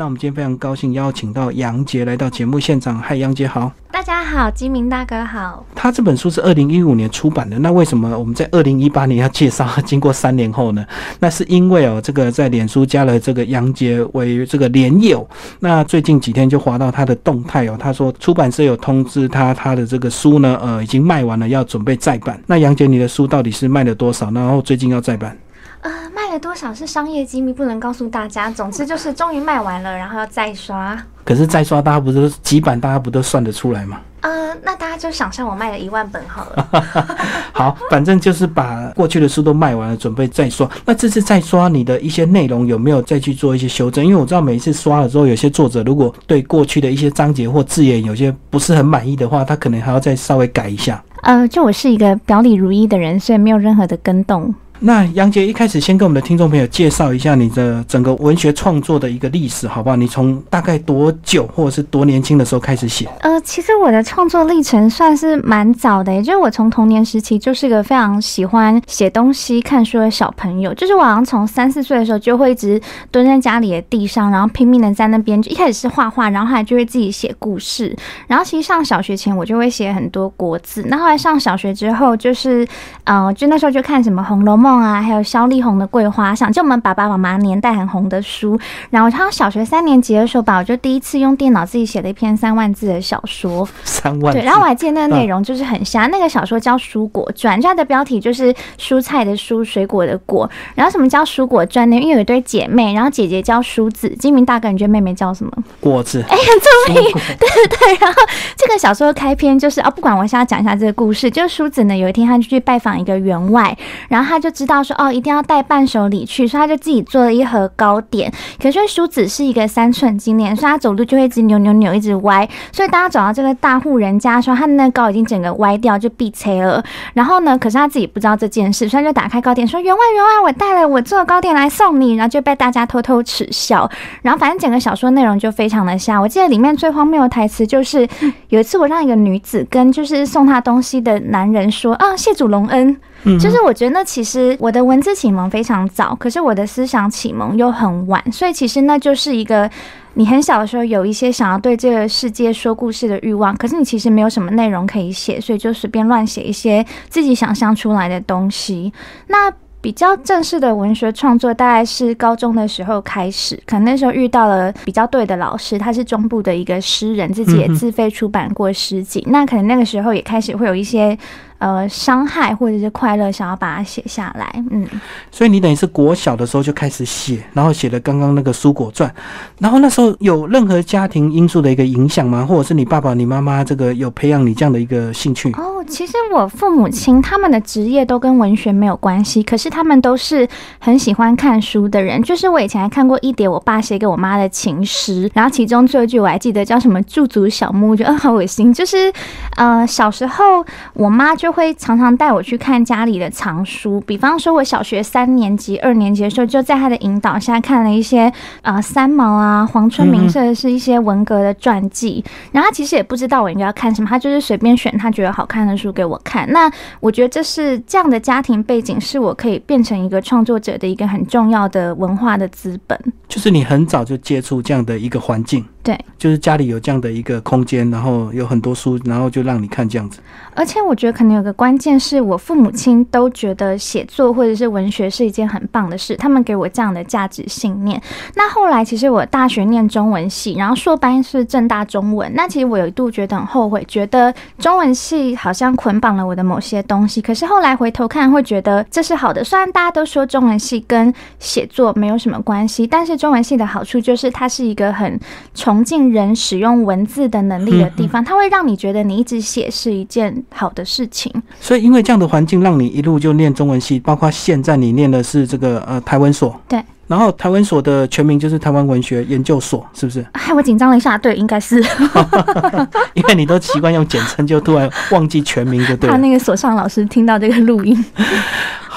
那我们今天非常高兴邀请到杨杰来到节目现场。嗨，杨杰好。大家好，金明大哥好。他这本书是二零一五年出版的，那为什么我们在二零一八年要介绍？经过三年后呢？那是因为哦，这个在脸书加了这个杨杰为这个连友。那最近几天就划到他的动态哦，他说出版社有通知他，他的这个书呢，呃，已经卖完了，要准备再版。那杨杰，你的书到底是卖了多少？然后最近要再版？呃，卖了多少是商业机密，不能告诉大家。总之就是终于卖完了，然后要再刷。可是再刷，大家不是几版，大家不都算得出来吗？呃，那大家就想象我卖了一万本好了。好，反正就是把过去的书都卖完了，准备再刷。那这次再刷，你的一些内容有没有再去做一些修正？因为我知道每一次刷了之后，有些作者如果对过去的一些章节或字眼有些不是很满意的话，他可能还要再稍微改一下。呃，就我是一个表里如一的人，所以没有任何的跟动。那杨杰一开始先跟我们的听众朋友介绍一下你的整个文学创作的一个历史，好不好？你从大概多久或者是多年轻的时候开始写？呃，其实我的创作历程算是蛮早的，也就是我从童年时期就是个非常喜欢写东西、看书的小朋友。就是我好像从三四岁的时候就会一直蹲在家里的地上，然后拼命的在那边，一开始是画画，然后后来就会自己写故事。然后其实上小学前我就会写很多国字，那后来上小学之后，就是呃，就那时候就看什么《红楼梦》。啊，还有萧丽红的《桂花香》，就我们爸爸妈妈年代很红的书。然后他小学三年级的时候吧，我就第一次用电脑自己写了一篇三万字的小说。三万对，然后我还记得那个内容就是很瞎。那个小说叫《蔬果传》，它的标题就是蔬菜的蔬，水果的果。然后什么叫蔬果传呢？因为有一对姐妹，然后姐姐叫梳子，金明大哥，你觉得妹妹叫什么？果子。哎，很聪明。对对对。然后这个小说开篇就是啊，不管我现在讲一下这个故事，就是梳子呢，有一天他就去拜访一个员外，然后他就知道说哦，一定要带伴手礼去，所以他就自己做了一盒糕点。可是梳子是一个三寸金莲，所以他走路就会一直扭扭扭，一直歪。所以大家走到这个大户人家说他的那个糕已经整个歪掉，就闭切了。然后呢，可是他自己不知道这件事，所以就打开糕点说：“员外员外，我带了我做的糕点来送你。”然后就被大家偷偷耻笑。然后反正整个小说内容就非常的瞎。我记得里面最荒谬的台词就是有一次我让一个女子跟就是送她东西的男人说：“啊，谢主隆恩。”就是我觉得那其实我的文字启蒙非常早，可是我的思想启蒙又很晚，所以其实那就是一个你很小的时候有一些想要对这个世界说故事的欲望，可是你其实没有什么内容可以写，所以就随便乱写一些自己想象出来的东西。那比较正式的文学创作大概是高中的时候开始，可能那时候遇到了比较对的老师，他是中部的一个诗人，自己也自费出版过诗集，那可能那个时候也开始会有一些。呃，伤害或者是快乐，想要把它写下来，嗯，所以你等于是国小的时候就开始写，然后写了刚刚那个《蔬果传》，然后那时候有任何家庭因素的一个影响吗？或者是你爸爸、你妈妈这个有培养你这样的一个兴趣？哦，其实我父母亲他们的职业都跟文学没有关系，可是他们都是很喜欢看书的人。就是我以前还看过一叠我爸写给我妈的情诗，然后其中最后一句我还记得叫什么“驻足小木 ”，我觉得好恶心。就是呃，小时候我妈就。会常常带我去看家里的藏书，比方说，我小学三年级、二年级的时候，就在他的引导下看了一些呃三毛啊、黄春明，甚至是一些文革的传记。然后他其实也不知道我应该要看什么，他就是随便选他觉得好看的书给我看。那我觉得这是这样的家庭背景，是我可以变成一个创作者的一个很重要的文化的资本。就是你很早就接触这样的一个环境。对，就是家里有这样的一个空间，然后有很多书，然后就让你看这样子。而且我觉得可能有个关键是我父母亲都觉得写作或者是文学是一件很棒的事，他们给我这样的价值信念。那后来其实我大学念中文系，然后硕班是正大中文。那其实我有一度觉得很后悔，觉得中文系好像捆绑了我的某些东西。可是后来回头看，会觉得这是好的。虽然大家都说中文系跟写作没有什么关系，但是中文系的好处就是它是一个很。崇敬人使用文字的能力的地方，它会让你觉得你一直写是一件好的事情。所以，因为这样的环境，让你一路就念中文系，包括现在你念的是这个呃台文所。对。然后台文所的全名就是台湾文学研究所，是不是？害我紧张了一下，对，应该是。因为你都习惯用简称，就突然忘记全名，就对。他那个所上老师听到这个录音。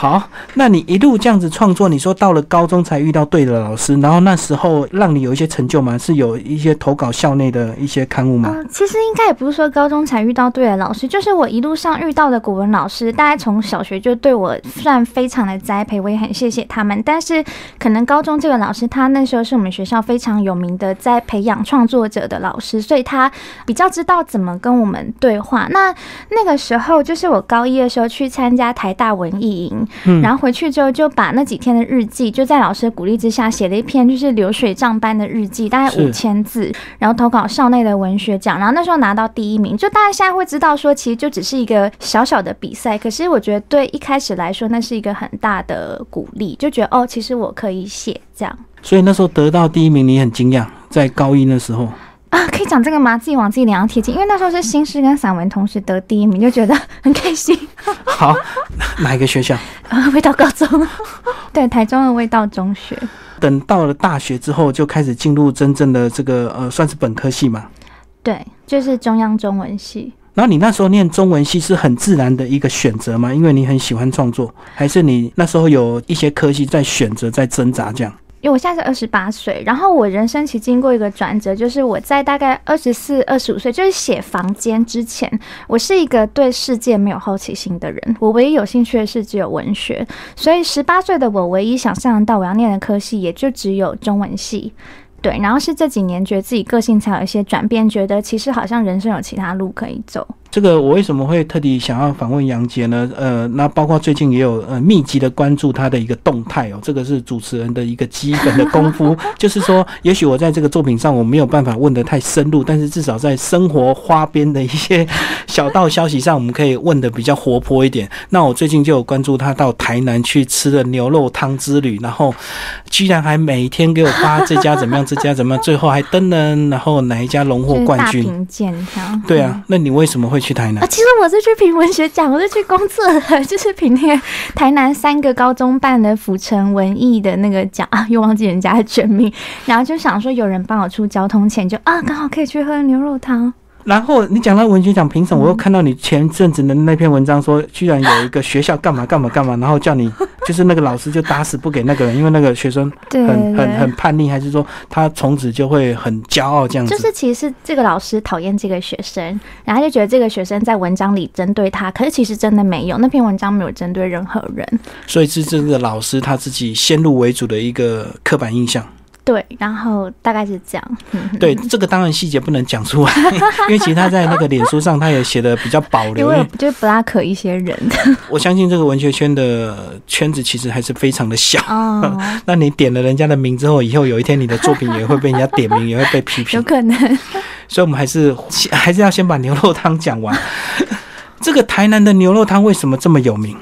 好，那你一路这样子创作，你说到了高中才遇到对的老师，然后那时候让你有一些成就吗？是有一些投稿校内的一些刊物吗？其实应该也不是说高中才遇到对的老师，就是我一路上遇到的古文老师，大概从小学就对我算非常的栽培，我也很谢谢他们。但是可能高中这个老师，他那时候是我们学校非常有名的在培养创作者的老师，所以他比较知道怎么跟我们对话。那那个时候就是我高一的时候去参加台大文艺营，嗯然后回去之后就把那几天的日记，就在老师的鼓励之下写了一篇就是流水账般的日记，大概五千字，然后投稿校内的文学奖，然后那时候拿到第一名。就大家现在会知道说，其实就只是一个小小的比赛，可是我觉得对一开始来说，那是一个很大的鼓励，就觉得哦，其实我可以写这样。所以那时候得到第一名，你很惊讶，在高一那时候。啊，可以讲这个吗？自己往自己脸上贴金，因为那时候是新诗跟散文同时得第一名，就觉得很开心。好，哪一个学校？啊，味道高中，对，台中的味道中学。等到了大学之后，就开始进入真正的这个呃，算是本科系嘛。对，就是中央中文系。然后你那时候念中文系是很自然的一个选择吗？因为你很喜欢创作，还是你那时候有一些科系在选择、在挣扎这样？因为我现在是二十八岁，然后我人生其实经过一个转折，就是我在大概二十四、二十五岁，就是写房间之前，我是一个对世界没有好奇心的人，我唯一有兴趣的是只有文学，所以十八岁的我唯一想象得到我要念的科系，也就只有中文系。对，然后是这几年觉得自己个性才有一些转变，觉得其实好像人生有其他路可以走。这个我为什么会特地想要访问杨杰呢？呃，那包括最近也有呃密集的关注他的一个动态哦，这个是主持人的一个基本的功夫，就是说，也许我在这个作品上我没有办法问得太深入，但是至少在生活花边的一些 小道消息上，我们可以问的比较活泼一点。那我最近就有关注他到台南去吃了牛肉汤之旅，然后居然还每天给我发这家怎么样，这家怎么样，最后还登了然后哪一家荣获冠军。对啊，那你为什么会去台南啊，？其实我是去评文学奖，我是去工作的，就是评那个台南三个高中办的府城文艺的那个奖啊，又忘记人家的全名，然后就想说有人帮我出交通钱，就啊刚好可以去喝牛肉汤。然后你讲到文学奖评审，我又看到你前阵子的那篇文章说，居然有一个学校干嘛干嘛干嘛，然后叫你 就是那个老师就打死不给那个人，因为那个学生 对很很很叛逆，还是说他从此就会很骄傲这样子？就是其实是这个老师讨厌这个学生，然后就觉得这个学生在文章里针对他，可是其实真的没有，那篇文章没有针对任何人。所以是这个老师他自己先入为主的一个刻板印象。对，然后大概是这样。对，这个当然细节不能讲出来，因为其实他在那个脸书上他也写的比较保留，因因为为就是布拉克一些人 我相信这个文学圈的圈子其实还是非常的小。哦，那你点了人家的名之后，以后有一天你的作品也会被人家点名，也会被批评有。可能。所以我们还是还是要先把牛肉汤讲完。这个台南的牛肉汤为什么这么有名？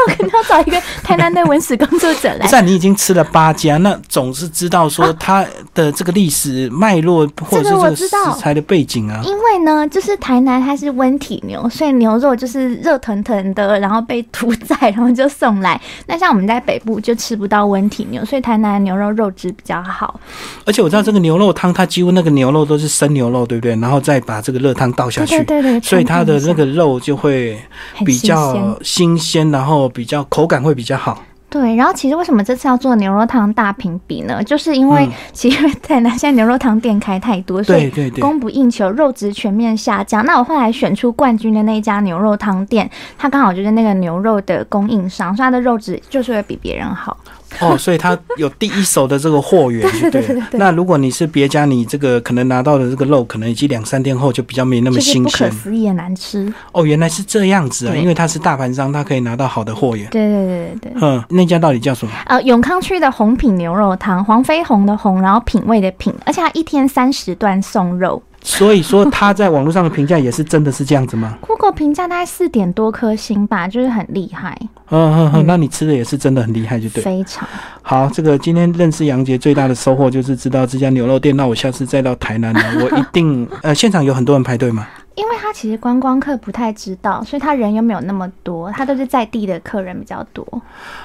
我怎么知道？我可能要找一个台南的文史工作者来不是、。啊、你已经吃了八家，那总是知道说它的这个历史脉络，或者是这个我知道食材的背景啊。因为呢，就是台南它是温体牛，所以牛肉就是热腾腾的，然后被屠宰，然后就送来。那像我们在北部就吃不到温体牛，所以台南的牛肉肉质比较好。而且我知道这个牛肉汤，它几乎那个牛肉都是生牛肉，对不对？然后再把这个热汤倒下去，对对所以它的那个肉就会比较新鲜，然后比较口感会比较好。对，然后其实为什么这次要做牛肉汤大评比呢？就是因为、嗯其实台南现在牛肉汤店开太多，所以对对对，供不应求，肉质全面下降。那我后来选出冠军的那一家牛肉汤店，它刚好就是那个牛肉的供应商，所以它的肉质就是会比别人好。哦，所以他有第一手的这个货源，对对对。那如果你是别家，你这个可能拿到的这个肉，可能已经两三天后就比较没那么新鲜不可新鲜。思议的难吃。哦，原来是这样子啊，因为他是大盘商，他可以拿到好的货源。对对对对对。嗯，那家到底叫什么？呃，永康区的红品牛肉汤，黄飞鸿的红，然后品味的品，而且它一天三十段送肉。所以说他在网络上的评价也是真的是这样子吗？Google 评价大概四点多颗星吧，就是很厉害，嗯嗯嗯，那你吃的也是真的很厉害，就对。非常。好，这个今天认识杨杰最大的收获就是知道这家牛肉店。那我下次再到台南呢，我一定 呃现场有很多人排队吗？因为他其实观光客不太知道，所以他人又没有那么多，他都是在地的客人比较多。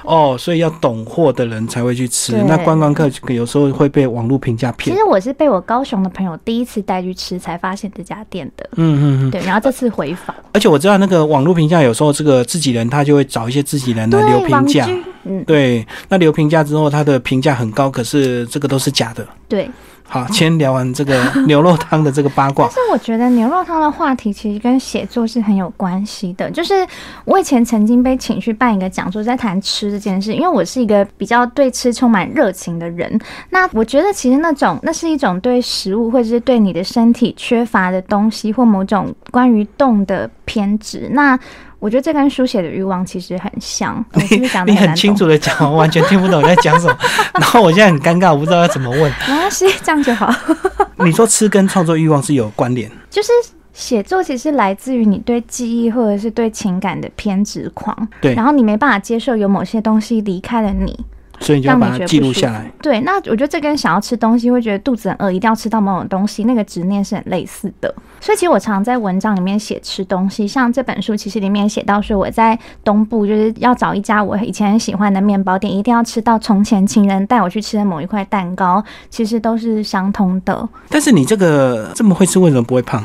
哦，所以要懂货的人才会去吃。那观光客有时候会被网络评价骗。其实我是被我高雄的朋友第一次带去吃，才发现这家店的。嗯嗯嗯。对，然后这次回访，而且我知道那个网络评价有时候这个自己人他就会找一些自己人来留评价。嗯，对，那留评价之后，他的评价很高，可是这个都是假的。对。好，先聊完这个 牛肉汤的这个八卦但。是我觉得牛肉汤的话题其实跟写作是很有关系的。就是我以前曾经被请去办一个讲座，在谈吃这件事，因为我是一个比较对吃充满热情的人。那我觉得其实那种那是一种对食物或者是对你的身体缺乏的东西，或某种关于动的偏执。那我觉得这跟书写的欲望其实很像。你讲的你很？清楚的讲，我完全听不懂你在讲什么。然后我现在很尴尬，我不知道要怎么问。没关系，这样就好。你说吃跟创作欲望是有关联？就是写作其实来自于你对记忆或者是对情感的偏执狂，对然后你没办法接受有某些东西离开了你，所以你就要把它记录下来。。对，那我觉得这跟想要吃东西会觉得肚子很饿，一定要吃到某种东西，那个执念是很类似的。所以其实我常在文章里面写吃东西，像这本书其实里面写到说我在东部就是要找一家我以前很喜欢的面包店，一定要吃到从前情人带我去吃的某一块蛋糕，其实都是相通的。但是你这个这么会吃，为什么不会胖？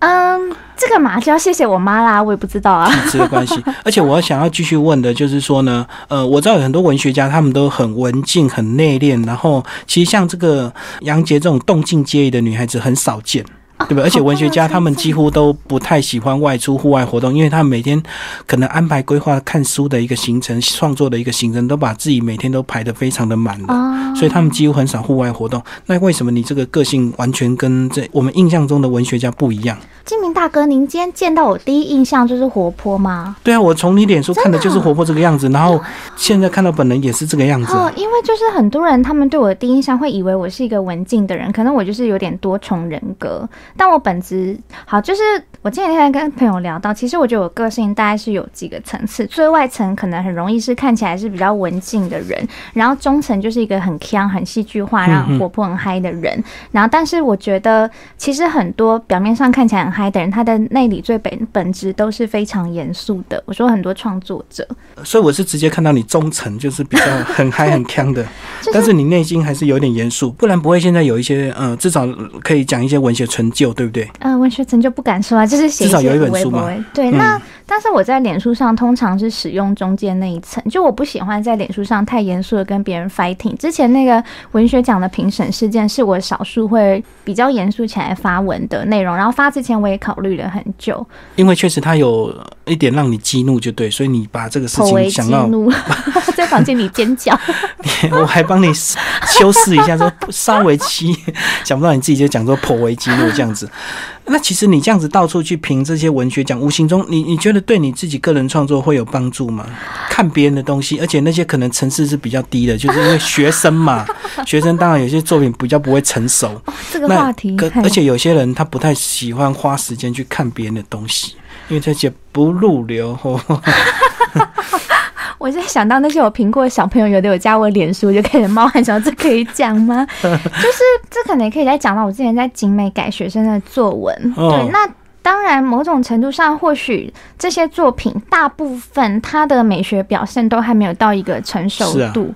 嗯，这个嘛就要谢谢我妈啦，我也不知道啊。这个关系。而且我想要继续问的就是说呢，呃，我知道有很多文学家他们都很文静、很内敛，然后其实像这个杨洁这种动静皆宜的女孩子很少见。对吧？而且文学家他们几乎都不太喜欢外出户外活动，因为他们每天可能安排规划看书的一个行程、创作的一个行程，都把自己每天都排得非常的满了。哦，所以他们几乎很少户外活动。那为什么你这个个性完全跟这我们印象中的文学家不一样？金明大哥，您今天见到我第一印象就是活泼吗？对啊，我从你脸书看的就是活泼这个样子，然后现在看到本人也是这个样子。哦，因为就是很多人他们对我的第一印象会以为我是一个文静的人，可能我就是有点多重人格，但我本质好，就是我前几天跟朋友聊到，其实我觉得我个性大概是有几个层次，最外层可能很容易是看起来是比较文静的人，然后中层就是一个很腔、很戏剧化、然后活泼、很嗨的人，然后但是我觉得其实很多表面上看起来很嗨的人，他的内里最本本质都是非常严肃的。我说很多创作者，所以我是直接看到你中层就是比较很嗨很腔的，就是但是你内心还是有点严肃，不然不会现在有一些呃，至少可以讲一些文学成就，对不对？呃，文学成就不敢说啊，就是写至少有一些本书嘛微博。对，嗯那但是我在脸书上通常是使用中间那一层，就我不喜欢在脸书上太严肃的跟别人 fighting。之前那个文学奖的评审事件是我少数会比较严肃起来发文的内容，然后发之前我也考虑了很久，因为确实他有一点让你激怒，就对，所以你把这个事情想要，怒，在房间里尖叫。我还帮你修饰一下，说稍微激，想不到你自己就讲说颇为激怒这样子。那其实你这样子到处去评这些文学奖，无形中你你觉得对你自己个人创作会有帮助吗？看别人的东西，而且那些可能层次是比较低的，就是因为学生嘛，学生当然有些作品比较不会成熟。这个那话题，可而且有些人他不太喜欢花时间去看别人的东西，因为这些不入流。哦 我在想到那些我评过的小朋友，有的有加我脸书，我就开始冒汗，想这可以讲吗？就是这可能也可以再讲到我之前在景美改学生的作文。哦对，那当然某种程度上，或许这些作品大部分它的美学表现都还没有到一个成熟度。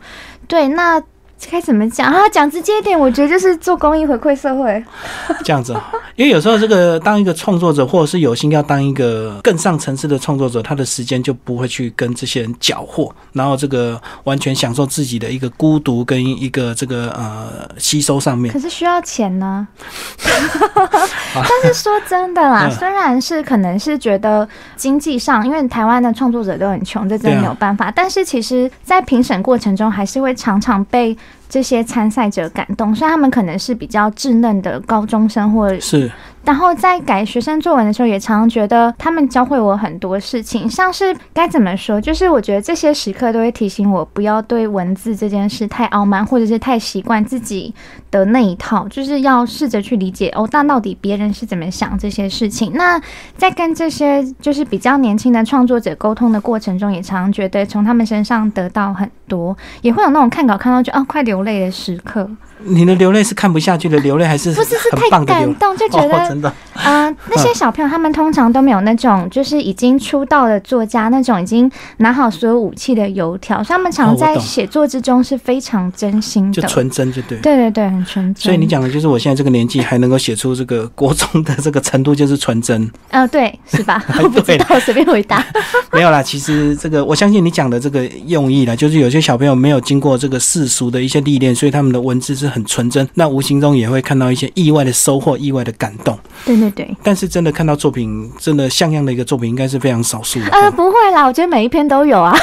对，那。该怎么讲啊？讲直接一点，我觉得就是做公益回馈社会。这样子啊，因为有时候这个当一个创作者，或者是有心要当一个更上层次的创作者，他的时间就不会去跟这些人搅和，然后这个完全享受自己的一个孤独跟一个这个呃吸收上面可。是需要钱呢。但是说真的啦，嗯虽然是可能是觉得经济上，因为台湾的创作者都很穷，这真的没有办法。但是其实，在评审过程中，还是会常常被这些参赛者感动，虽然他们可能是比较稚嫩的高中生或是，然后在改学生作文的时候，也常常觉得他们教会我很多事情，像是该怎么说，就是我觉得这些时刻都会提醒我，不要对文字这件事太傲慢，或者是太习惯自己的那一套，就是要试着去理解哦，那到底别人是怎么想这些事情。那在跟这些就是比较年轻的创作者沟通的过程中，也常常觉得从他们身上得到很多，也会有那种看稿看到就哦快流泪的时刻。你的流泪是看不下去的流泪，还是不是是太？感动，就觉哦，得真的，嗯，那些小朋友他们通常都没有那种就是已经出道的作家那种已经拿好所有武器的油条，所以他们哦常在写作之中是非常真心的。就纯真，就对。对对对，很纯真。所以你讲的就是我现在这个年纪还能够写出这个国中的这个程度，就是纯真。呃，对，是吧？我不知对道，随便回答。没有啦，其实这个我相信你讲的这个用意啦，就是有些小朋友没有经过这个世俗的一些历练，所以他们的文字是很纯真，那无形中也会看到一些意外的收获、意外的感动。对对对。但是真的看到作品，真的像样的一个作品，应该是非常少数的。呃，不会啦，我觉得每一篇都有啊。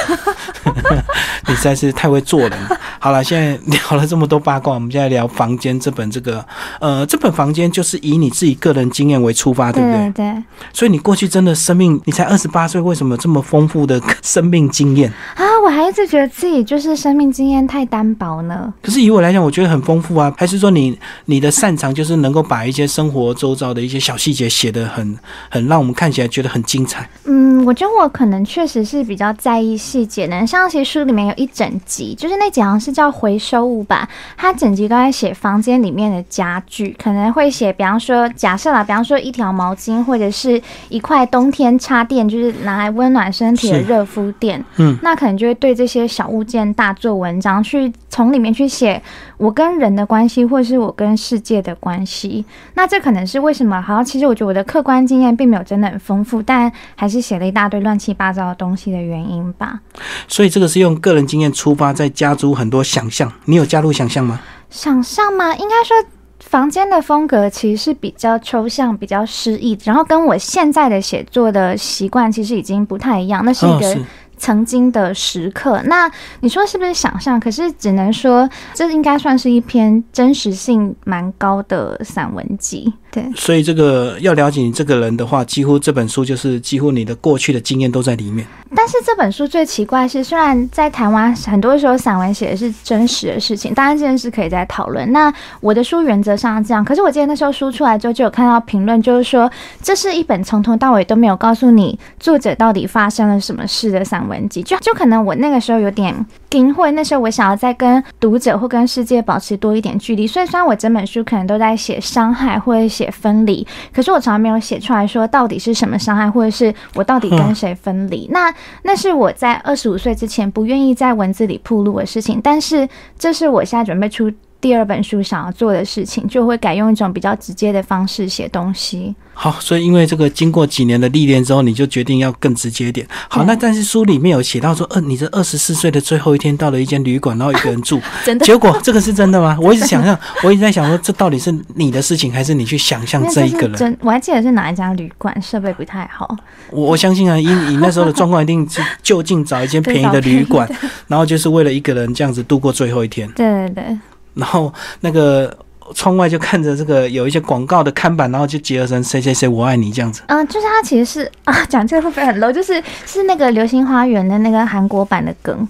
你实在是太会做人了。好了，现在聊了这么多八卦，我们现在聊《房间》这本这个呃，这本《房间》就是以你自己个人经验为出发，对不对？对对所以你过去真的生命，你才二十八岁，为什么这么丰富的生命经验？啊，我还一直觉得自己就是生命经验太单薄呢。可是以我来讲，我觉得很丰富啊。还是说你你的擅长就是能够把一些生活周遭的一些小细节写得很很让我们看起来觉得很精彩。嗯，我觉得我可能确实是比较在意细节的。像其实书里面有一整集，就是那集好像是叫回收物吧，它整集都在写房间里面的家具，可能会写，比方说假设啦，比方说一条毛巾或者是一块冬天插电，就是拿来温暖身体的热敷垫，嗯，那可能就会对这些小物件大做文章，去从里面去写我跟人的关系，或是我跟世界的关系。那这可能是为什么？好像其实我觉得我的客观经验并没有真的很丰富，但还是写了一大堆乱七八糟的东西的原因吧。所以这个是用个人经验出发，再加诸很多想象。你有加入想象吗？想象吗？应该说。房间的风格其实是比较抽象、比较诗意，然后跟我现在的写作的习惯其实已经不太一样。那是一个曾经的时刻。那你说是不是想象？可是只能说，这应该算是一篇真实性蛮高的散文集。对，所以这个要了解你这个人的话，几乎这本书就是几乎你的过去的经验都在里面。但是这本书最奇怪的是，虽然在台湾很多时候散文写的是真实的事情，当然这件事可以再讨论。那我的书原则上是这样，可是我记得那时候书出来之后，就有看到评论，就是说这是一本从头到尾都没有告诉你作者到底发生了什么事的散文集。就就可能我那个时候有点惊，或者那时候我想要再跟读者或跟世界保持多一点距离，所以虽然我整本书可能都在写伤害或者写分离，可是我从来没有写出来说到底是什么伤害，或者是我到底跟谁分离。那那是我在二十五岁之前不愿意在文字里铺露的事情，但是这是我现在准备出第二本书想要做的事情，就会改用一种比较直接的方式写东西。好，所以因为这个经过几年的历练之后，你就决定要更直接一点。好，那但是书里面有写到说，呃，你这二十四岁的最后一天到了一间旅馆，然后一个人住，真的结果这个是真的吗？我一直想象，我一直在想说，这到底是你的事情，还是你去想象这一个人？真，我还记得是哪一家旅馆，设备不太好。我我相信啊，以你那时候的状况，一定是就近找一间便宜的旅馆，然后就是为了一个人这样子度过最后一天。对对对，然后那个窗外就看着这个有一些广告的看板，然后就结合成谁谁谁我爱你这样子。嗯、就是他其实是啊，讲这个会不会很 low？就是是那个《流星花园》的那个韩国版的梗。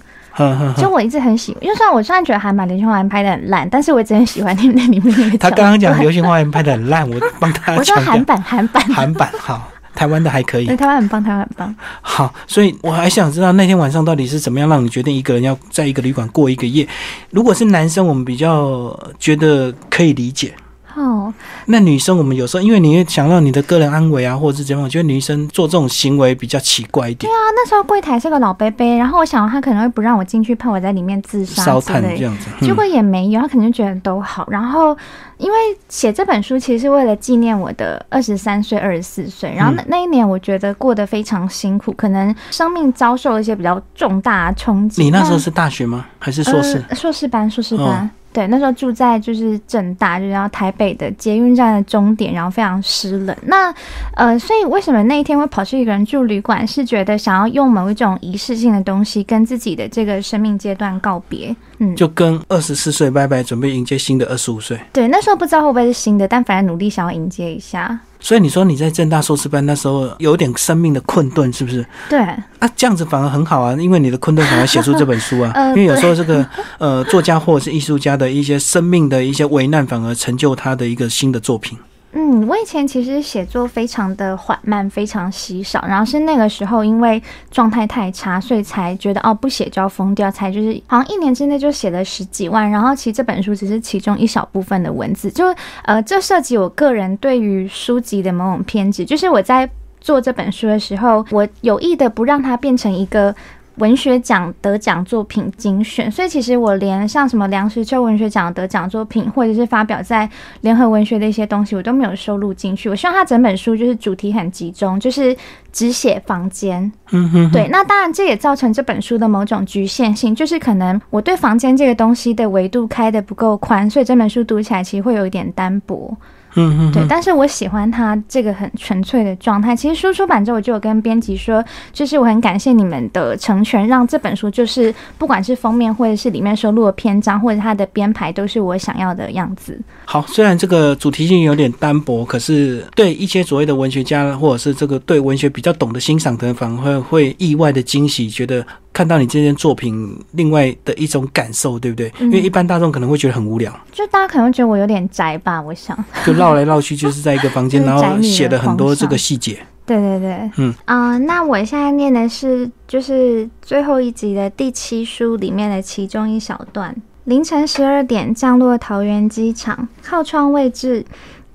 就我一直很喜因为虽然我虽然觉得韩版《流星花园》拍的很烂，但是我一直很喜欢那那里面那个他刚刚讲《流星花园》拍的很烂，我帮他 我说韩版韩版，韩版好，台湾的还可以对。台湾很棒，台湾很棒。好，所以我还想知道那天晚上到底是怎么样让你决定一个人要在一个旅馆过一个夜。如果是男生，我们比较觉得可以理解。哦，那女生，我们有时候因为你会想到你的个人安危啊，或者是怎么样，我觉得女生做这种行为比较奇怪一点，对啊，那时候柜台是个老伯伯，然后我想他可能会不让我进去，怕我在里面自杀烧。炭这样子。嗯结果也没有，他可能觉得都好。然后，因为写这本书其实是为了纪念我的二十三岁、二十四岁。然后那、那一年，我觉得过得非常辛苦，可能生命遭受了一些比较重大的冲击。你那时候是大学吗？还是硕士？呃、硕士班，硕士班。哦对，那时候住在就是正大，就是要台北的捷运站的终点，然后非常湿冷。那呃，所以为什么那一天会跑去一个人住旅馆，是觉得想要用某一种仪式性的东西跟自己的这个生命阶段告别。嗯，就跟二十四岁拜拜，准备迎接新的二十五岁。对，那时候不知道会不会是新的，但反正努力想要迎接一下。所以你说你在正大硕士班那时候有点生命的困顿，是不是？对，啊，这样子反而很好啊，因为你的困顿反而写出这本书啊。呃因为有时候这个 呃作家或者是艺术家的一些生命的一些危难，反而成就他的一个新的作品。嗯，我以前其实写作非常的缓慢，非常稀少，然后是那个时候因为状态太差，所以才觉得哦不写就要疯掉，才就是好像一年之内就写了十几万，然后其实这本书只是其中一小部分的文字，就呃这涉及我个人对于书籍的某种偏执，就是我在做这本书的时候，我有意的不让它变成一个。文学奖得奖作品精选，所以其实我连像什么梁实秋文学奖得奖作品，或者是发表在联合文学的一些东西，我都没有收录进去。我希望它整本书就是主题很集中，就是只写房间。嗯哼，对。那当然这也造成这本书的某种局限性，就是可能我对房间这个东西的维度开的不够宽，所以这本书读起来其实会有一点单薄。嗯嗯，对，但是我喜欢他这个很纯粹的状态。其实书出版之后，我就有跟编辑说，就是我很感谢你们的成全，让这本书就是不管是封面或者是里面收录的篇章或者它的编排，都是我想要的样子。好，虽然这个主题性有点单薄，可是对一些所谓的文学家或者是这个对文学比较懂得欣赏的人，反而会会意外的惊喜，觉得。看到你这件作品，另外的一种感受，对不对？因为一般大众可能会觉得很无聊，就大家可能觉得我有点宅吧。我想，就绕来绕去，就是在一个房间，然后写了很多这个细节。对对对，嗯啊，那我现在念的是就是最后一集的第七书里面的其中一小段。凌晨十二点降落桃园机场，靠窗位置，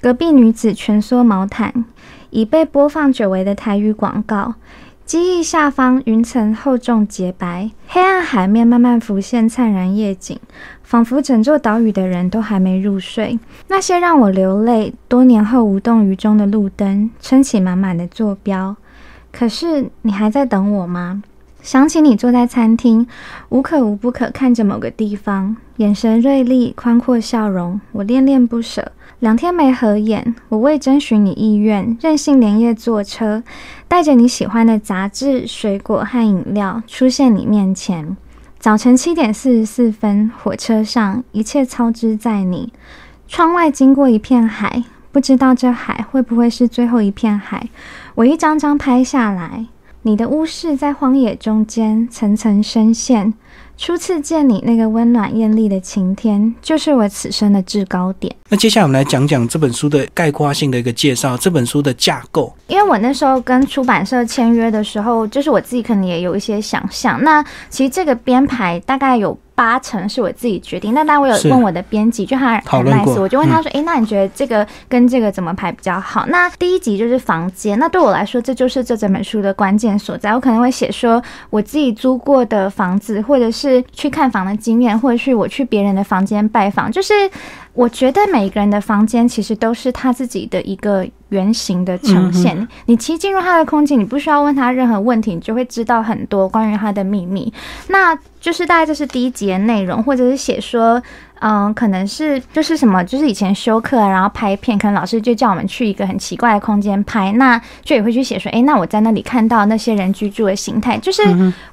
隔壁女子蜷缩毛毯，已被播放久违的台语广告。机翼下方，云层厚重洁白，黑暗海面慢慢浮现灿然夜景，仿佛整座岛屿的人都还没入睡。那些让我流泪、多年后无动于衷的路灯，撑起满满的坐标。可是你还在等我吗？想起你坐在餐厅，无可无不可看着某个地方，眼神锐利，宽阔笑容，我恋恋不舍。两天没合眼，我未征询你意愿，任性连夜坐车，带着你喜欢的杂志、水果和饮料出现你面前。早晨七点四十四分，火车上一切操之在你。窗外经过一片海，不知道这海会不会是最后一片海。我一张张拍下来，你的屋室在荒野中间层层深陷。初次见你那个温暖艳丽的晴天，就是我此生的制高点。那接下来我们来讲讲这本书的概括性的一个介绍，这本书的架构。因为我那时候跟出版社签约的时候，就是我自己可能也有一些想象。那其实这个编排大概有。八成是我自己决定，那当然我有问我的编辑，就他很 nice，我就问他说：“哎，那你觉得这个跟这个怎么排比较好？”那第一集就是房间，那对我来说，这就是这整本书的关键所在。我可能会写说我自己租过的房子，或者是去看房的经验，或者是我去别人的房间拜访，就是。我觉得每个人的房间其实都是他自己的一个原型的呈现。你其实进入他的空间，你不需要问他任何问题，你就会知道很多关于他的秘密。那就是大概这是第一集的内容，或者是写说。嗯，可能是就是什么，就是以前修课然后拍片，可能老师就叫我们去一个很奇怪的空间拍，那就也会去写说，哎，那我在那里看到那些人居住的形态，就是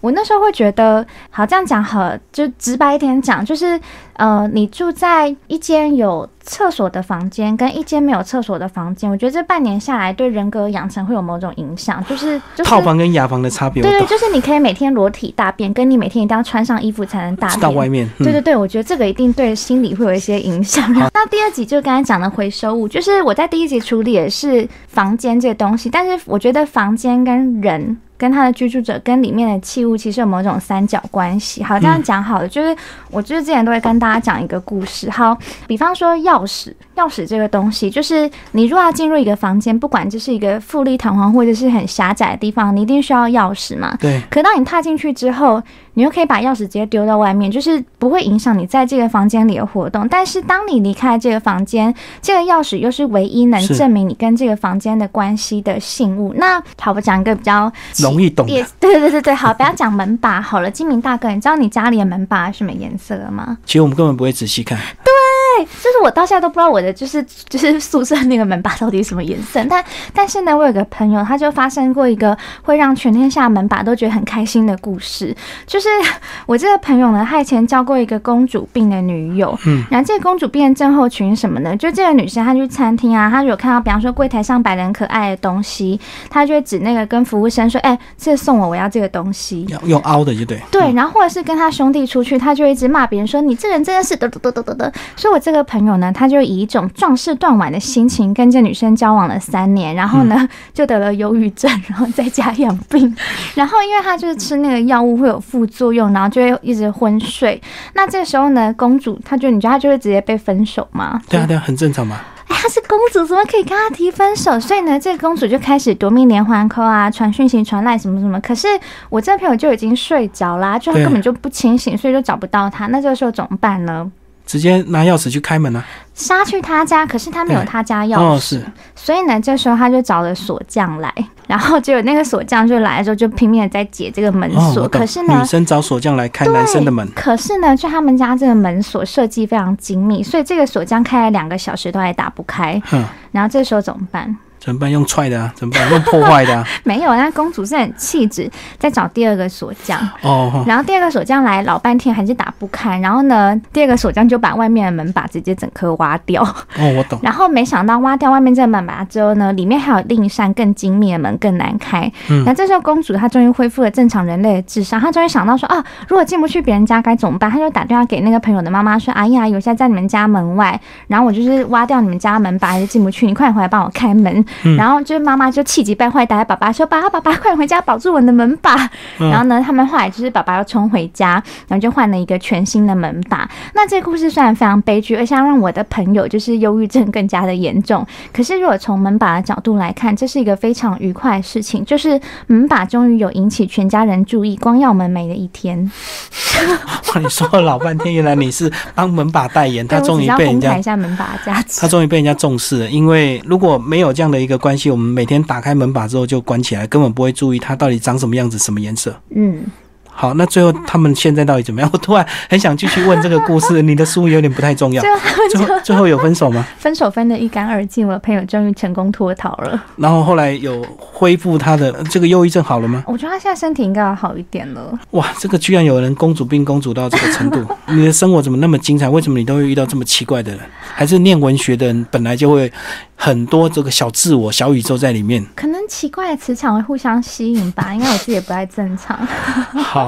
我那时候会觉得，好这样讲好，就直白一点讲，就是呃，你住在一间有。厕所的房间跟一间没有厕所的房间，我觉得这半年下来对人格养成会有某种影响，就是就是套房跟雅房的差别。对对，就是你可以每天裸体大便，跟你每天一定要穿上衣服才能大便到外面。对对对，我觉得这个一定对心理会有一些影响。那第二集就刚才讲的回收物，就是我在第一集处理也是房间这个东西，但是我觉得房间跟人。跟他的居住者跟里面的器物其实有某种三角关系。好，这样讲好了，就是我就是之前都会跟大家讲一个故事。好，比方说钥匙，钥匙这个东西，就是你如果要进入一个房间，不管这是一个富丽堂皇或者是很狭窄的地方，你一定需要钥匙嘛。对。可当你踏进去之后，你又可以把钥匙直接丢到外面，就是不会影响你在这个房间里的活动。但是当你离开这个房间，这个钥匙又是唯一能证明你跟这个房间的关系的信物。那好，我讲一个比较容易懂的。对对对对好，不要讲门把好了。金明大哥，你知道你家里的门把是什么颜色吗？其实我们根本不会仔细看。对。就是我到现在都不知道我的就是就是宿舍那个门把到底什么颜色，但但是呢，我有个朋友，他就发生过一个会让全天下门把都觉得很开心的故事。就是 我这个朋友呢，他以前交过一个公主病的女友，嗯，然后这个公主病症候群什么呢？就这个女生她去餐厅啊，她有看到比方说柜台上摆的很可爱的东西，她就会指那个跟服务生说：“哎，这送我，我要这个东西。”用凹的就对。对，然后或者是跟他兄弟出去，他就一直骂别人说：“你这人真的是得得得得得得。”所以我。这个朋友呢，他就以一种壮士断腕的心情跟这女生交往了三年，然后呢 就得了忧郁症，然后在家养病。然后因为他就是吃那个药物会有副作用，然后就会一直昏睡。那这时候呢，公主她就你觉得她就会直接被分手吗？对啊，对啊，很正常嘛。哎，她是公主，怎么可以跟他提分手？所以呢，这个公主就开始夺命连环扣啊，传讯息、传赖什么什么。可是我这朋友就已经睡着啦，就他根本就不清醒，所以就找不到他。那这个时候怎么办呢？直接拿钥匙去开门啊！杀去他家，可是他没有他家钥匙，哦，是，所以呢，这时候他就找了锁匠来，然后结果那个锁匠就来的时候，就拼命的在解这个门哦，锁。可是呢女，生找锁匠来开男生的门，可是呢，就他们家这个门锁设计非常精密，所以这个锁匠开了两个小时都还打不开。哼，然后这时候怎么办？怎么办？用踹的啊？怎么办？用破坏的啊？没有，那公主是很气质，在找第二个锁匠。哦，哦然后第二个锁匠来老半天还是打不开，然后呢，第二个锁匠就把外面的门把直接整颗挖掉。哦，我懂。然后没想到挖掉外面这个门把之后呢，里面还有另一扇更精密的门，更难开。嗯那这时候公主她终于恢复了正常人类的智商，她终于想到说啊，如果进不去别人家该怎么办？她就打电话给那个朋友的妈妈说：“阿姨阿姨，我现在在你们家门外，然后我就是挖掉你们家门把，还是进不去，你快点回来帮我开门。嗯然后就是妈妈就气急败坏打给爸爸说：“爸爸爸爸，快点回家保住我的门把。嗯然后呢，他们后来就是爸爸要冲回家，然后就换了一个全新的门把。那这个故事虽然非常悲剧，而且让我的朋友就是忧郁症更加的严重。可是如果从门把的角度来看，这是一个非常愉快的事情，就是门把终于有引起全家人注意，光耀门楣的一天。哇 你说了老半天，原来你是帮门把代言，他终于被人家 开一下门把的价值他。终于被人家重视了，因为如果没有这样的一个关系，我们每天打开门把之后就关起来，根本不会注意它到底长什么样子、什么颜色。嗯，好，那最后他们现在到底怎么样？我突然很想继续问这个故事，你的书有点不太重要 最。后最后有分手吗？分手分得一干二净，我的朋友终于成功脱逃了。然后后来有恢复他的这个忧郁症好了吗？我觉得他现在身体应该要好一点了。哇，这个居然有人公主病公主到这个程度，你的生活怎么那么精彩？为什么你都会遇到这么奇怪的人？还是念文学的人本来就会很多这个小自我、小宇宙在里面？可能奇怪的磁场会互相吸引吧，应该我自己也不太正常。好，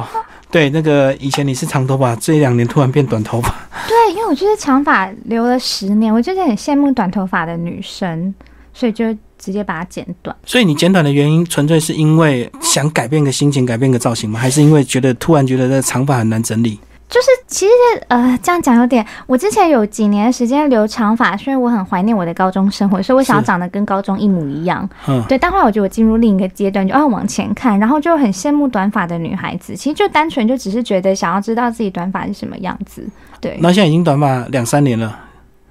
对，那个以前你是长头发，这两年突然变短头发，对，因为我就是长发留了十年，我就是很羡慕短头发的女生，所以就直接把它剪短。所以你剪短的原因纯粹是因为想改变个心情、改变个造型吗？还是因为觉得突然觉得这长发很难整理？就是其实呃，这样讲有点，我之前有几年时间留长发，是因为我很怀念我的高中生活，所以我想要长得跟高中一模一样。嗯，对，但后来我觉得我进入另一个阶段，就要往前看，然后就很羡慕短发的女孩子。其实就单纯就只是觉得想要知道自己短发是什么样子。对，那现在已经短发两三年了，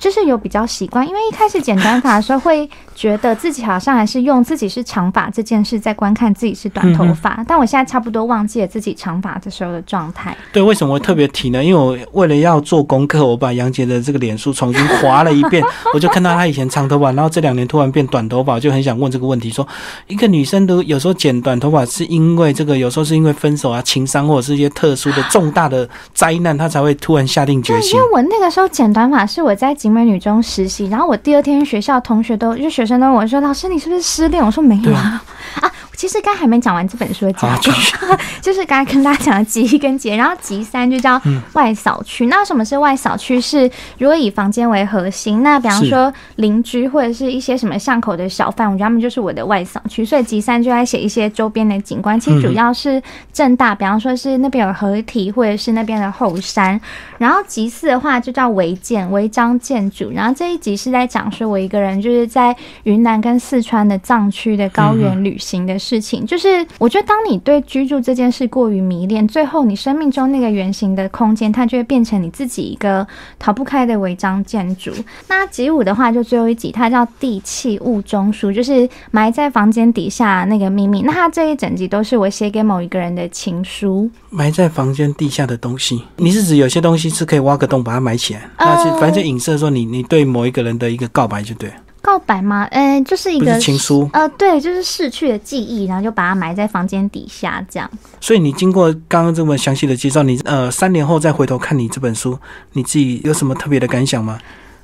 就是有比较习惯，因为一开始剪短发的时候，会觉得自己好像还是用自己是长发这件事在观看自己是短头发，但我现在差不多忘记了自己长发的时候的状态。对，为什么我特别提呢？因为我为了要做功课，我把杨杰的这个脸书重新划了一遍，我就看到她以前长头发，然后这两年突然变短头发，我就很想问这个问题：说一个女生都有时候剪短头发，是因为这个有时候是因为分手啊、情伤或者是一些特殊的重大的灾难，她才会突然下定决，心因为。我那个时候剪短发是我在景美女中实习，然后我第二天学校同学都就学生都问我说：“老师，你是不是失恋？”我说：“没有啊。”啊，其实刚还没讲完这本书的好架构，就是刚才跟大家讲的集一跟集，然后集三就叫嗯外扫区。那什么是外扫区？是如果以房间为核心，那比方说邻居或者是一些什么巷口的小贩，我觉得他们就是我的外扫区。所以集三就在写一些周边的景观，其实主嗯要是正大，比方说是那边有合体，或者是那边的后山。然后集四的话就叫违建、违章建筑。然后这一集是在讲说我一个人就是在云南跟四川的藏区的高原旅行的事情。就是我觉得当你对居住这件事过于迷恋，最后你生命中那个圆形的空间，它就会变成你自己一个逃不开的违章建筑。那集五的话，就最后一集，它叫地气物中书，就是埋在房间底下那个秘密。那它这一整集都是我写给某一个人的情书。埋在房间地下的东西，你是指有些东西是可以挖个洞把它埋起来，那是呃反正就影射说你你对某一个人的一个告白就对了。告白吗？呃，就是一个是情书呃，对，就是逝去的记忆，然后就把它埋在房间底下，这样。所以你经过刚刚这么详细的介绍，你呃三年后再回头看你这本书，你自己有什么特别的感想吗？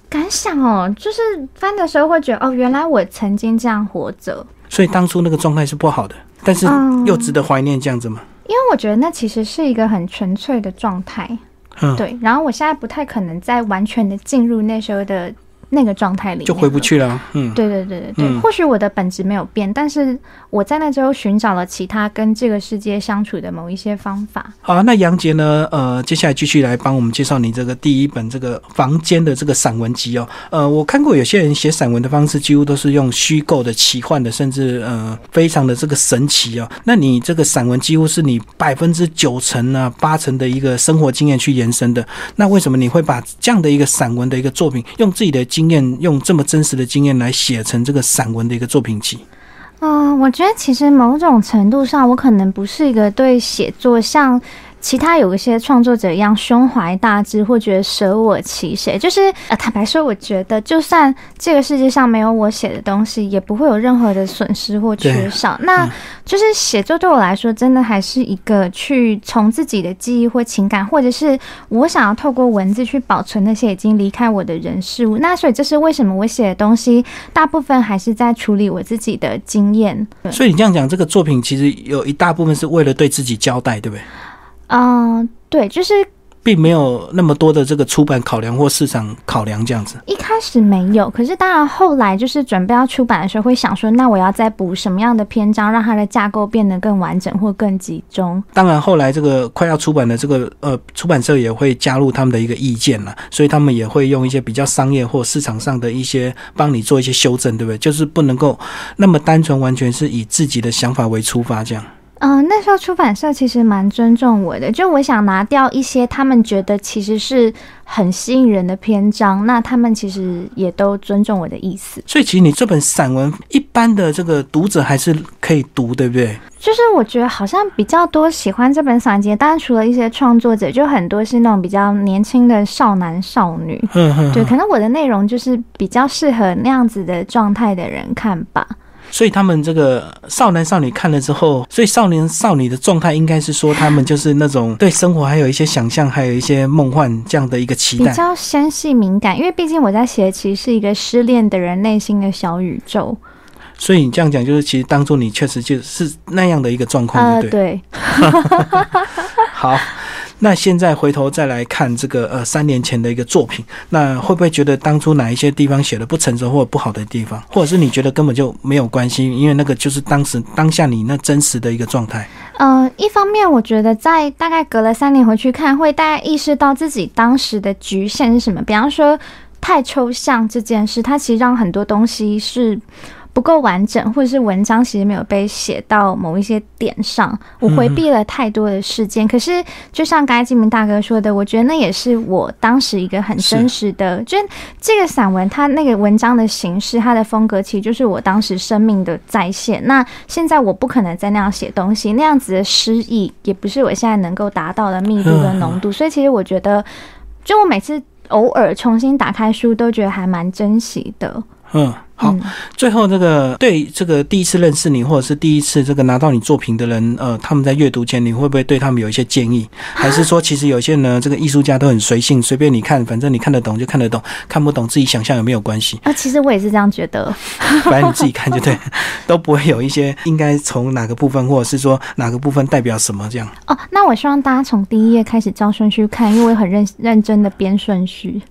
感想哦，就是翻的时候会觉得，哦，原来我曾经这样活着，所以当初那个状态是不好的，但是嗯又值得怀念这样子吗？因为我觉得那其实是一个很纯粹的状态。嗯，对，然后我现在不太可能再完全的进入那时候的那个状态里面，就回不。去了。嗯，对对对对对，嗯或许我的本质没有变，但是我在那之后寻找了其他跟这个世界相处的某一些方法。好，那杨杰呢？呃，接下来继续来帮我们介绍你这个第一本这个房间的这个散文集哦。呃，我看过有些人写散文的方式，几乎都是用虚构的、奇幻的，甚至呃非常的这个神奇哦。那你这个散文几乎是你百分之九成啊、八成的一个生活经验去延伸的。那为什么你会把这样的一个散文的一个作品，用自己的经经验，用这么真实的经验来写成这个散文的一个作品集？嗯、我觉得其实某种程度上，我可能不是一个对写作像。其他有一些创作者一样胸怀大志，或觉得舍我其谁，就是呃，坦白说，我觉得就算这个世界上没有我写的东西，也不会有任何的损失或缺少。那嗯就是写作对我来说，真的还是一个去从自己的记忆或情感，或者是我想要透过文字去保存那些已经离开我的人事物。那所以这是为什么我写的东西大部分还是在处理我自己的经验。所以你这样讲，这个作品其实有一大部分是为了对自己交代，对不对？嗯，对，就是并没有那么多的这个出版考量或市场考量这样子。一开始没有，可是当然后来就是准备要出版的时候，会想说，那我要再补什么样的篇章，让它的架构变得更完整或更集中。当然，后来这个快要出版的这个呃出版社也会加入他们的一个意见了，所以他们也会用一些比较商业或市场上的一些帮你做一些修正，对不对？就是不能够那么单纯，完全是以自己的想法为出发这样。嗯、那时候出版社其实蛮尊重我的，就我想拿掉一些他们觉得其实是很吸引人的篇章，那他们其实也都尊重我的意思。所以其实你这本散文，一般的这个读者还是可以读，对不对？就是我觉得好像比较多喜欢这本散文集，当然除了一些创作者，就很多是那种比较年轻的少男少女。对，可能我的内容就是比较适合那样子的状态的人看吧。所以他们这个少男少女看了之后，所以少年少女的状态应该是说，他们就是那种对生活还有一些想象，还有一些梦幻这样的一个期待。比较纤细敏感，因为毕竟我在写的其实是一个失恋的人内心的小宇宙。所以你这样讲，就是其实当初你确实就是那样的一个状况，呃，对不对？对，好，那现在回头再来看这个呃三年前的一个作品，那会不会觉得当初哪一些地方写的不成熟或者不好的地方，或者是你觉得根本就没有关系，因为那个就是当时当下你那真实的一个状态？呃，一方面我觉得在大概隔了三年回去看，会大概意识到自己当时的局限是什么。比方说，太抽象这件事，它其实让很多东西是。不够完整，或者是文章其实没有被写到某一些点上，我回避了太多的事件。可是，就像刚才金明大哥说的，我觉得那也是我当时一个很真实的，就是这个散文，它那个文章的形式，它的风格，其实就是我当时生命的再现。那现在我不可能再那样写东西，那样子的诗意也不是我现在能够达到的密度跟浓度。所以，其实我觉得，就我每次偶尔重新打开书，都觉得还蛮珍惜的。嗯，好。嗯最后，这个对这个第一次认识你，或者是第一次这个拿到你作品的人，呃，他们在阅读前，你会不会对他们有一些建议？还是说，其实有些人呢，这个艺术家都很随性，随便你看，反正你看得懂就看得懂，看不懂自己想象有没有关系，啊，其实我也是这样觉得。反正你自己看就对，都不会有一些应该从哪个部分，或者是说哪个部分代表什么这样。哦，那我希望大家从第一页开始照顺序看，因为我很认认真的编顺序。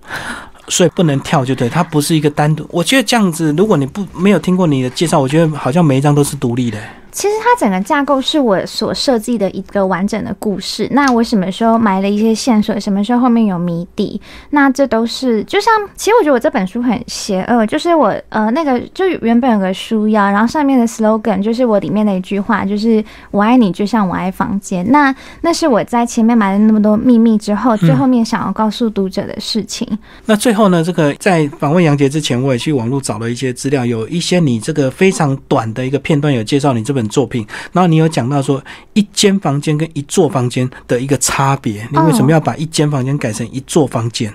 所以不能跳，就对，它不是一个单独。我觉得这样子，如果你不没有听过你的介绍，我觉得好像每一张都是独立的。其实它整个架构是我所设计的一个完整的故事。那我什么时候埋了一些线索，什么时候后面有谜底，那这都是就像，其实我觉得我这本书很邪恶，就是我呃那个就原本有个书腰，然后上面的 slogan 就是我里面的一句话，就是我爱你就像我爱房间。那那是我在前面埋了那么多秘密之后，最后面想要告诉读者的事情。那最后呢，这个在访问杨杰之前，我也去网络找了一些资料，有一些你这个非常短的一个片段有介绍你这本作品，然后你有讲到说一间房间跟一座房间的一个差别，你为什么要把一间房间改成一座房间？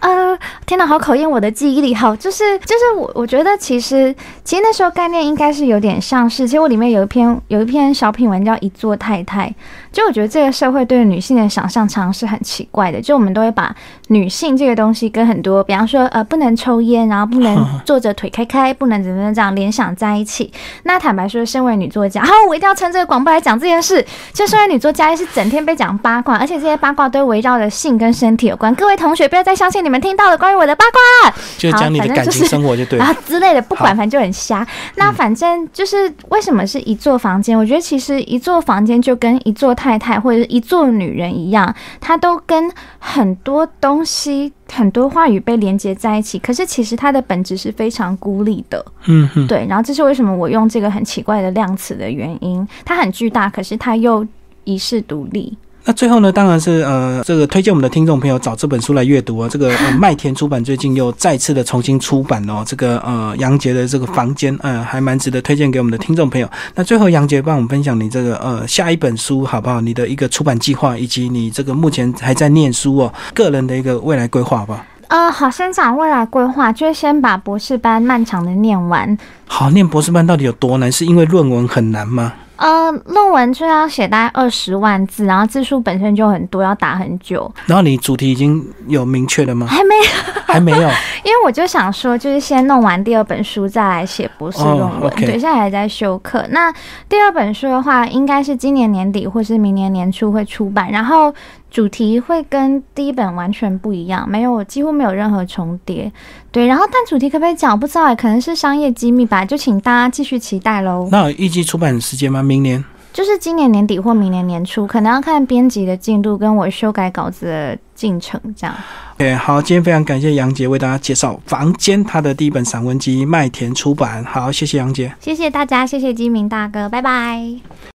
呃，天哪，好考验我的记忆力。好，就是就是我我觉得其实其实那时候概念应该是有点像是，其实我里面有一篇有一篇小品文叫《一座太太》，就我觉得这个社会对女性的想象常常是很奇怪的，就我们都会把女性这个东西跟很多，比方说呃不能抽烟，然后不能 坐着腿开开，不能怎么样这样联想在一起。那坦白说，身为女作家，好，我一定要趁这个广播来讲这件事。就身为女作家，是整天被讲八卦，而且这些八卦都围绕着性跟身体有关。各位同学，不要再相信你们。听到了关于我的八卦，就讲你的感情生活就对，然 后之类的，不管，反正就很瞎。那反正就是为什么是一座房间？我觉得其实一座房间就跟一座太太或者一座女人一样，它都跟很多东西、很多话语被连接在一起。可是其实它的本质是非常孤立的。嗯，对。然后这是为什么我用这个很奇怪的量词的原因。它很巨大，可是它又遗世独立。那最后呢，当然是呃，这个推荐我们的听众朋友找这本书来阅读啊。这个 麦田出版最近又再次的重新出版哦，这个呃杨杰的这个房间，呃，还蛮值得推荐给我们的听众朋友。那最后杨杰帮我们分享你这个呃下一本书好不好？你的一个出版计划，以及你这个目前还在念书哦，个人的一个未来规划，好不好？呃，好，先讲未来规划，就是先把博士班漫长的念完。好，念博士班到底有多难？是因为论文很难吗？呃，论文就要写大概二十万字，然后字数本身就很多，要打很久。然后你主题已经有明确了吗？还没有，还没有。因为我就想说，就是先弄完第二本书再来写博士论文。对，现在还在修课。那第二本书的话，应该是今年年底或是明年年初会出版，然后。主题会跟第一本完全不一样，没有几乎没有任何重叠。对，然后但主题可不可以讲？不知道，可能是商业机密吧，就请大家继续期待喽。那预计出版时间吗？明年？就是今年年底或明年年初，可能要看编辑的进度跟我修改稿子的进程这样。对，好，今天非常感谢杨杰为大家介绍《房间》他的第一本散文集，麦田出版。好，谢谢杨杰，谢谢大家，谢谢金明大哥，拜拜。